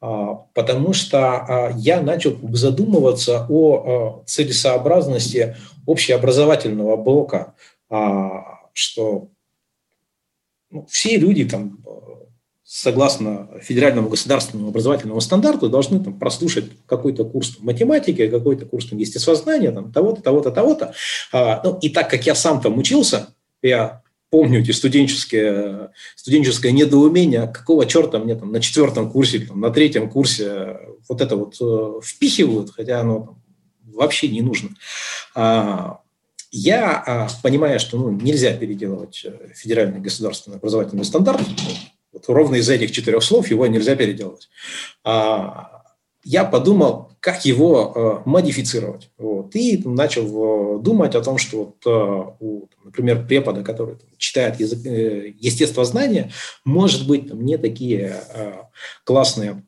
Speaker 2: А, потому что а, я начал задумываться о целесообразности общеобразовательного блока, а, что ну, все люди там согласно федеральному государственному образовательному стандарту должны там, прослушать какой-то курс математики, какой-то курс естествознания, там, того-то, того-то, того-то. Ну, и так как я сам там учился, я помню эти студенческие, студенческое недоумение, какого черта мне там на четвертом курсе, там, на третьем курсе вот это вот э, впихивают, хотя оно там, вообще не нужно. А, я, а, понимая, что ну, нельзя переделывать э, федеральный государственный образовательный стандарт, вот ровно из этих четырех слов его нельзя переделывать. А, я подумал, как его э, модифицировать. Вот. И начал э, думать о том, что, вот, э, у, например, препода, который там, читает язык, э, естествознание, может быть, там, не такие классные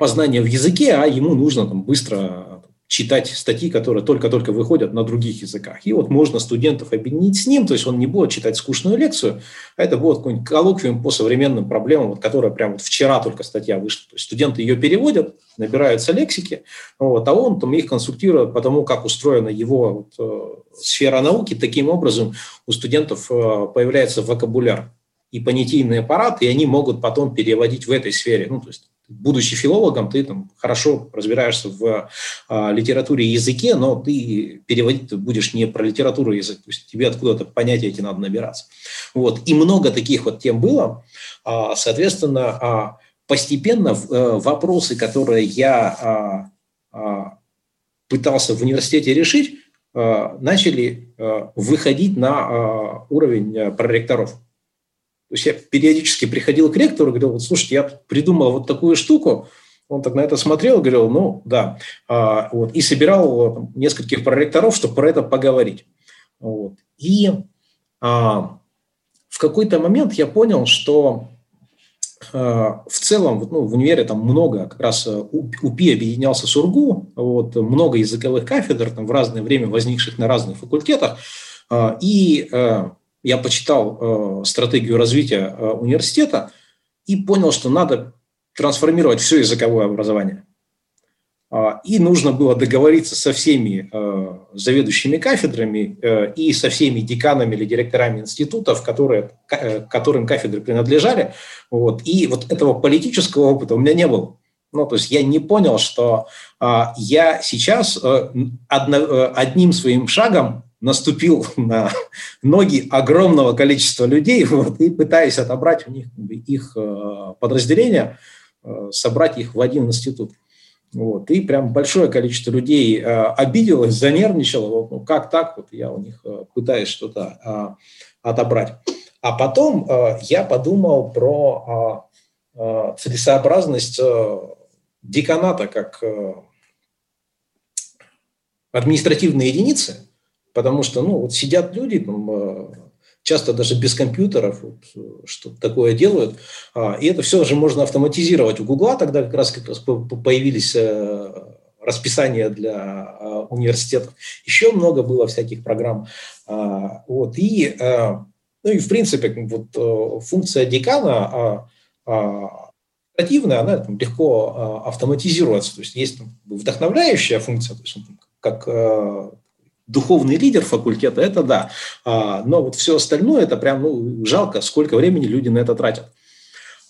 Speaker 2: познания в языке, а ему нужно там, быстро читать статьи, которые только-только выходят на других языках. И вот можно студентов объединить с ним, то есть он не будет читать скучную лекцию, а это будет какой-нибудь коллоквиум по современным проблемам, вот, которая прямо вот вчера только статья вышла. То есть студенты ее переводят, набираются лексики, вот, а он там их консультирует по тому, как устроена его вот, э, сфера науки. Таким образом у студентов э, появляется вокабуляр и понятийный аппарат, и они могут потом переводить в этой сфере. Ну, то есть будучи филологом, ты там хорошо разбираешься в а, литературе и языке, но ты переводить будешь не про литературу и язык, то есть тебе откуда-то понятия эти надо набираться. Вот. И много таких вот тем было. А, соответственно, а, постепенно а, вопросы, которые я а, а, пытался в университете решить, а, начали а, выходить на а, уровень проректоров. То есть я периодически приходил к ректору говорил, вот, слушайте, я придумал вот такую штуку, он так на это смотрел говорил, ну, да. А, вот, и собирал там, нескольких проректоров, чтобы про это поговорить. Вот. И а, в какой-то момент я понял, что а, в целом ну, в универе там много, как раз э, УПИ объединялся с УРГУ, вот, много языковых кафедр там, в разное время возникших на разных факультетах, а, и а, я почитал э, стратегию развития э, университета и понял, что надо трансформировать все языковое образование. Э, и нужно было договориться со всеми э, заведующими кафедрами э, и со всеми деканами или директорами институтов, которые, э, которым кафедры принадлежали. Вот. И вот этого политического опыта у меня не было. Ну, то есть я не понял, что э, я сейчас э, одно, э, одним своим шагом наступил на ноги огромного количества людей вот, и пытаясь отобрать у них их э, подразделения, э, собрать их в один институт. Вот. И прям большое количество людей э, обиделось, занервничало. Вот, ну, как так? Вот я у них пытаюсь что-то отобрать. А потом я подумал про целесообразность деканата как административной единицы – Потому что, ну, вот сидят люди, там, э, часто даже без компьютеров вот, что-то такое делают. А, и это все же можно автоматизировать. У Гугла тогда как раз, как раз появились э, расписания для э, университетов. Еще много было всяких программ. А, вот, и, ну и в принципе вот, функция декана оперативная, она там, легко автоматизируется. То есть есть там, вдохновляющая функция, то есть он, как духовный лидер факультета, это да. А, но вот все остальное, это прям ну, жалко, сколько времени люди на это тратят.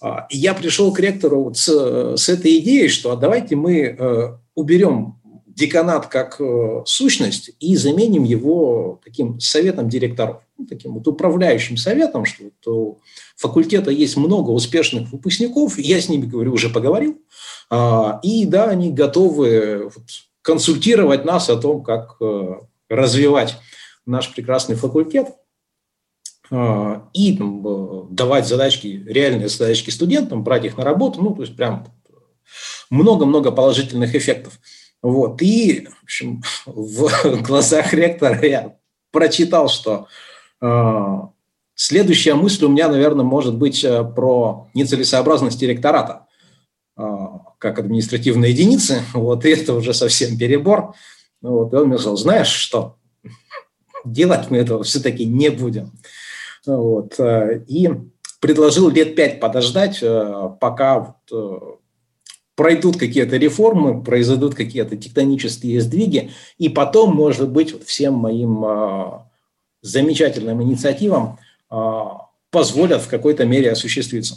Speaker 2: А, и я пришел к ректору вот с, с этой идеей, что а давайте мы э, уберем деканат как э, сущность и заменим его таким советом директоров, ну, таким вот управляющим советом, что вот у факультета есть много успешных выпускников, я с ними, говорю, уже поговорил, а, и да, они готовы консультировать нас о том, как э, развивать наш прекрасный факультет а, и давать задачки, реальные задачки студентам, брать их на работу, ну, то есть прям много-много положительных эффектов. Вот. И, в общем, в [laughs] глазах ректора я прочитал, что э, следующая мысль у меня, наверное, может быть э, про нецелесообразность ректората э, как административной единицы. [laughs] Вот, и это уже совсем перебор. Вот, и он мне сказал, знаешь что, делать мы этого все-таки не будем. Вот, э, и предложил лет пять подождать, э, пока вот, пройдут какие-то реформы, произойдут какие-то тектонические сдвиги, и потом, может быть, вот всем моим э, замечательным инициативам э, позволят в какой-то мере осуществиться.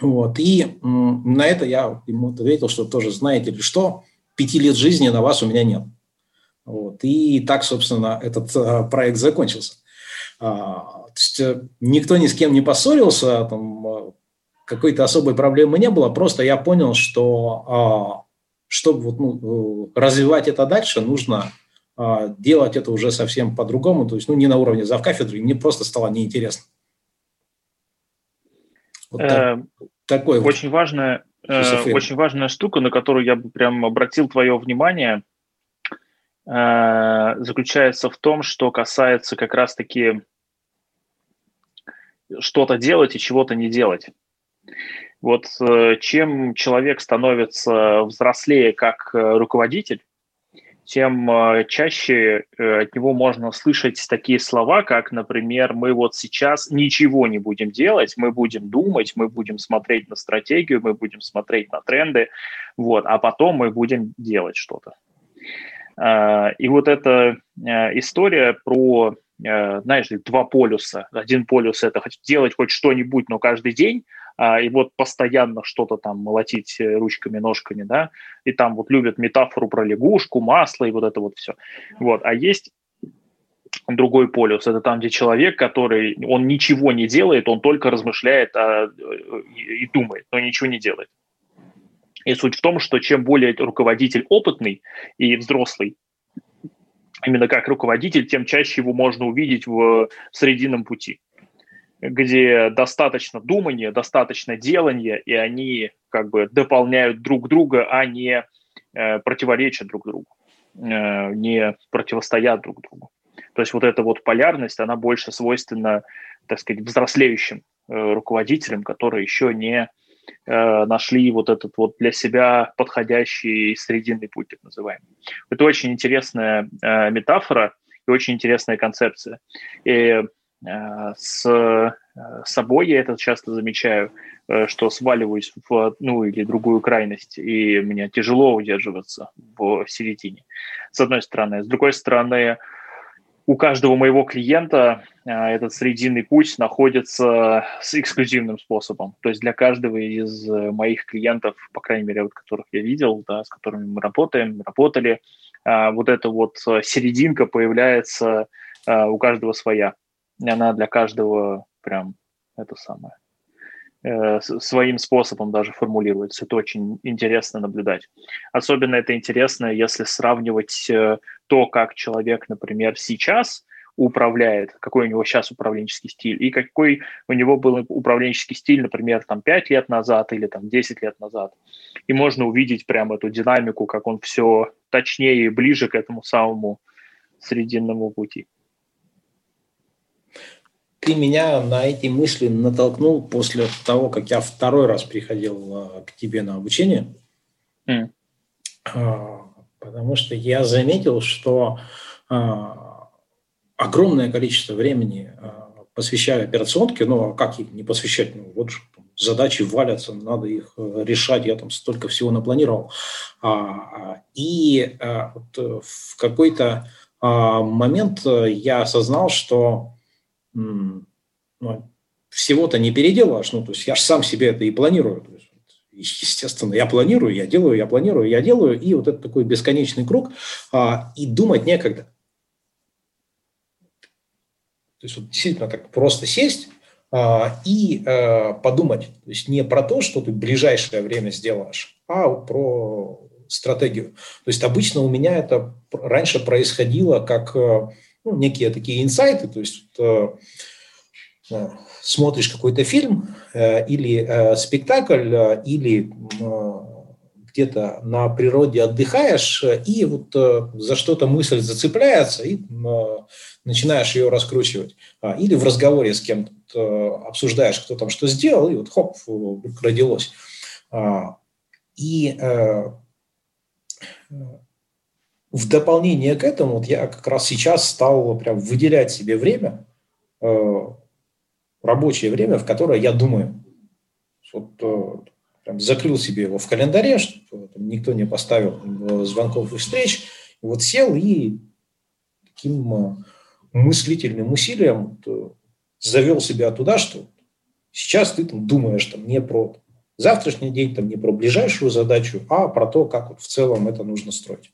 Speaker 2: Вот. И э, на это я ему ответил, что тоже знаете ли что, пяти лет жизни на вас у меня нет. Вот. И так, собственно, этот э, проект закончился. А, то есть э, никто ни с кем не поссорился, там, какой-то особой проблемы не было, просто я понял, что а, чтобы ну, развивать это дальше, нужно а, делать это уже совсем по-другому, то есть ну, не на уровне завкафедры, мне просто стало неинтересно.
Speaker 1: Вот так, э, такой очень вот. важная, э, очень важная штука, на которую я бы прям обратил твое внимание, э, заключается в том, что касается как раз-таки что-то делать и чего-то не делать. Вот э, чем человек становится взрослее как руководитель, тем э, чаще от него можно слышать такие слова, как, например, мы вот сейчас ничего не будем делать, мы будем думать, мы будем смотреть на стратегию, мы будем смотреть на тренды, вот, а потом мы будем делать что-то. И вот эта история про, знаешь, два полюса. Один полюс – это делать хоть что-нибудь, но каждый день, а, и вот постоянно что-то там молотить э, ручками, ножками, да, и там вот любят метафору про лягушку, масло и вот это вот все. Вот, а есть другой полюс, это там, где человек, который, он ничего не делает, он только размышляет а, и, и думает, но ничего не делает. И суть в том, что чем более руководитель опытный и взрослый, именно как руководитель, тем чаще его можно увидеть в срединном пути где достаточно думания, достаточно делания, и они как бы дополняют друг друга, а не э, противоречат друг другу, э, не противостоят друг другу. То есть вот эта вот полярность, она больше свойственна, так сказать, взрослеющим э, руководителям, которые еще не э, нашли вот этот вот для себя подходящий срединный путь, так называемый. Это очень интересная э, метафора и очень интересная концепция. И с э, собой я это часто замечаю, э, что сваливаюсь в одну или другую крайность, и мне тяжело удерживаться в середине, с одной стороны. С другой стороны, у каждого моего клиента этот срединный путь находится с эксклюзивным способом. То есть для каждого из моих клиентов, по крайней мере, вот которых я видел, да, с которыми мы работаем, работали, вот эта вот серединка появляется у каждого своя она для каждого прям это самое э, своим способом даже формулируется. Это очень интересно наблюдать. Особенно это интересно, если сравнивать э, то, как человек, например, сейчас управляет, какой у него сейчас управленческий стиль, и какой у него был управленческий стиль, например, там 5 лет назад или там 10 лет назад. И можно увидеть прям эту динамику, как он все точнее и ближе к этому самому срединному пути
Speaker 2: ты меня на эти мысли натолкнул после того, как я второй раз приходил а, к тебе на обучение. Mm. Потому что я заметил, что а, огромное количество времени посвящаю операционке, ну а как их не посвящать? Ну, вот задачи валятся, надо их э, решать, я там столько всего напланировал. И вот э, в какой-то момент я осознал, что ну, всего-то не переделаешь. Ну, то есть я же сам себе это и планирую. естественно, я планирую, я делаю, я планирую, я делаю. И вот это такой бесконечный круг. И думать некогда. То есть вот действительно так просто сесть а, и а, подумать. То есть не про то, что ты в ближайшее время сделаешь, а про стратегию. То есть обычно у меня это раньше происходило как э, ну, некие такие инсайты, то есть э, э, смотришь какой-то фильм или спектакль, или где-то на природе отдыхаешь, и вот за что-то мысль зацепляется, и начинаешь ее раскручивать. А, или в разговоре с кем-то э, обсуждаешь, кто там что сделал, и вот хоп, родилось. А, и э, в дополнение к этому вот я как раз сейчас стал прям выделять себе время, э, рабочее время, в которое я думаю. Вот прям закрыл себе его в календаре, чтобы никто не поставил звонков и встреч. И вот сел и таким мыслительным усилием завел себя туда, что сейчас ты там думаешь там, не про завтрашний день, там, не про ближайшую задачу, а про то, как вот в целом это нужно строить.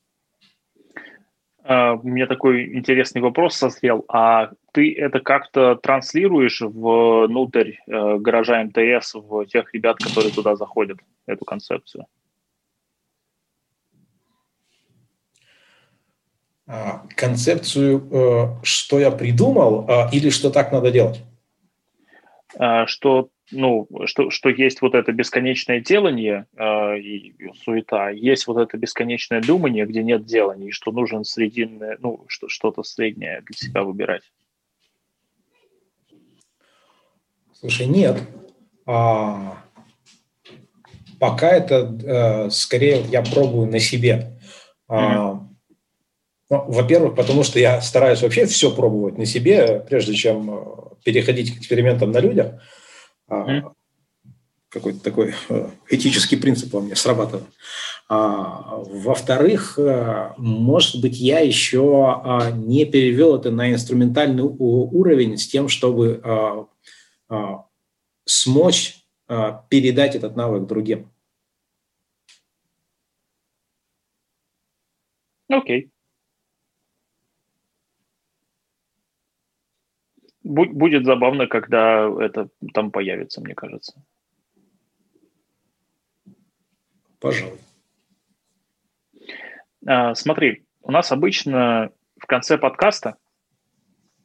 Speaker 1: А, у меня такой интересный вопрос созрел. А ты это как-то транслируешь внутрь э, гаража МТС в тех ребят, которые туда заходят, эту концепцию?
Speaker 2: А, концепцию, э, что я придумал, а, или что так надо делать?
Speaker 1: Что, ну, что, что есть вот это бесконечное делание и суета, есть вот это бесконечное думание, где нет делания, и что нужен срединное, ну, что, что-то среднее для себя выбирать.
Speaker 2: Слушай, нет. А, пока это э, скорее я пробую на себе. Mm-hmm. Ну, во-первых, потому что я стараюсь вообще все пробовать на себе, прежде чем э, переходить к экспериментам на людях. Mm. Какой-то такой э, этический принцип во мне срабатывает. А, во-вторых, э, может быть, я еще а, не перевел это на инструментальный уровень с тем, чтобы смочь передать этот навык другим.
Speaker 1: Окей. Okay. Будет забавно, когда это там появится, мне кажется.
Speaker 2: Пожалуй.
Speaker 1: А, смотри, у нас обычно в конце подкаста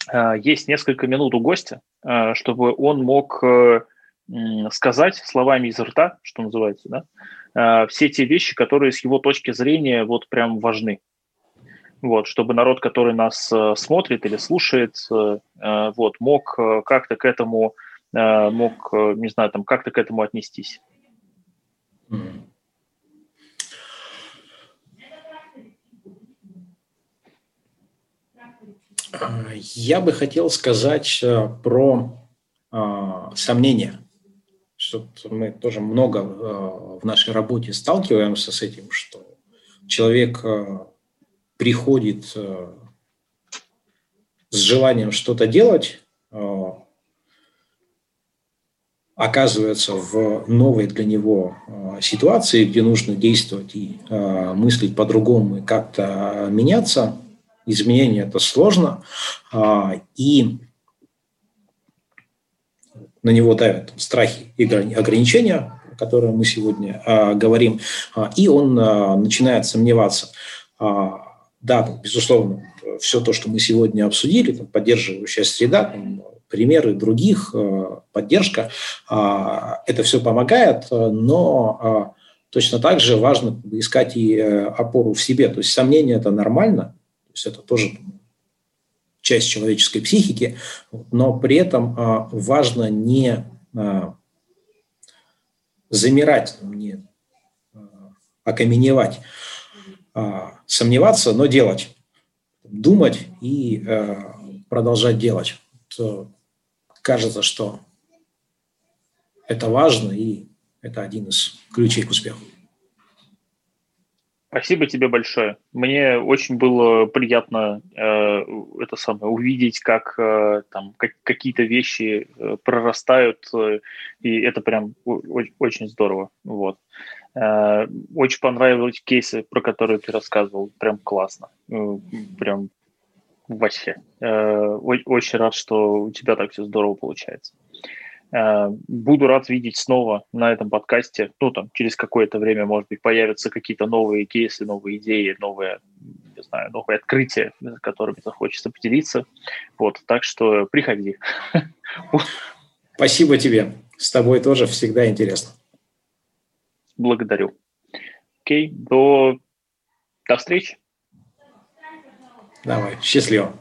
Speaker 1: а, есть несколько минут у гостя, а, чтобы он мог э, сказать словами из рта, что называется, да, все те вещи, которые с его точки зрения вот прям важны вот, чтобы народ, который нас э, смотрит или слушает, э, э, вот, мог как-то к этому, мог, не знаю, там, как-то к этому отнестись.
Speaker 2: Я бы хотел сказать про сомнения. Что мы тоже много в нашей работе сталкиваемся с этим, что человек приходит э, с желанием что-то делать, э, оказывается в новой для него э, ситуации, где нужно действовать и мыслить по-другому и как-то меняться. Изменение это сложно, и на него давят страхи и ограничения, о которых мы сегодня говорим, и он начинает сомневаться да, безусловно, все то, что мы сегодня обсудили, там, поддерживающая среда, там, примеры других, э, поддержка, а, это все помогает, но а, точно так же важно искать и э, опору в себе. То есть сомнение – это нормально, то есть это тоже часть человеческой психики, но при этом а, важно не замирать, не окаменевать, сомневаться, но делать, думать и э, продолжать делать. То кажется, что это важно и это один из ключей к успеху.
Speaker 1: Спасибо тебе большое. Мне очень было приятно э, это самое увидеть, как э, там как, какие-то вещи э, прорастают, э, и это прям очень, очень здорово. Вот. Э, очень понравились кейсы, про которые ты рассказывал, прям классно, э, прям вообще. Э, очень рад, что у тебя так все здорово получается. Э, буду рад видеть снова на этом подкасте. Ну, там, через какое-то время, может быть, появятся какие-то новые кейсы, новые идеи, новые, не знаю, новые открытия, которыми захочется поделиться. Вот, так что приходи. [laughs]
Speaker 2: Спасибо тебе. С тобой тоже всегда интересно.
Speaker 1: Благодарю. Окей, до, до встречи.
Speaker 2: Давай, счастливо.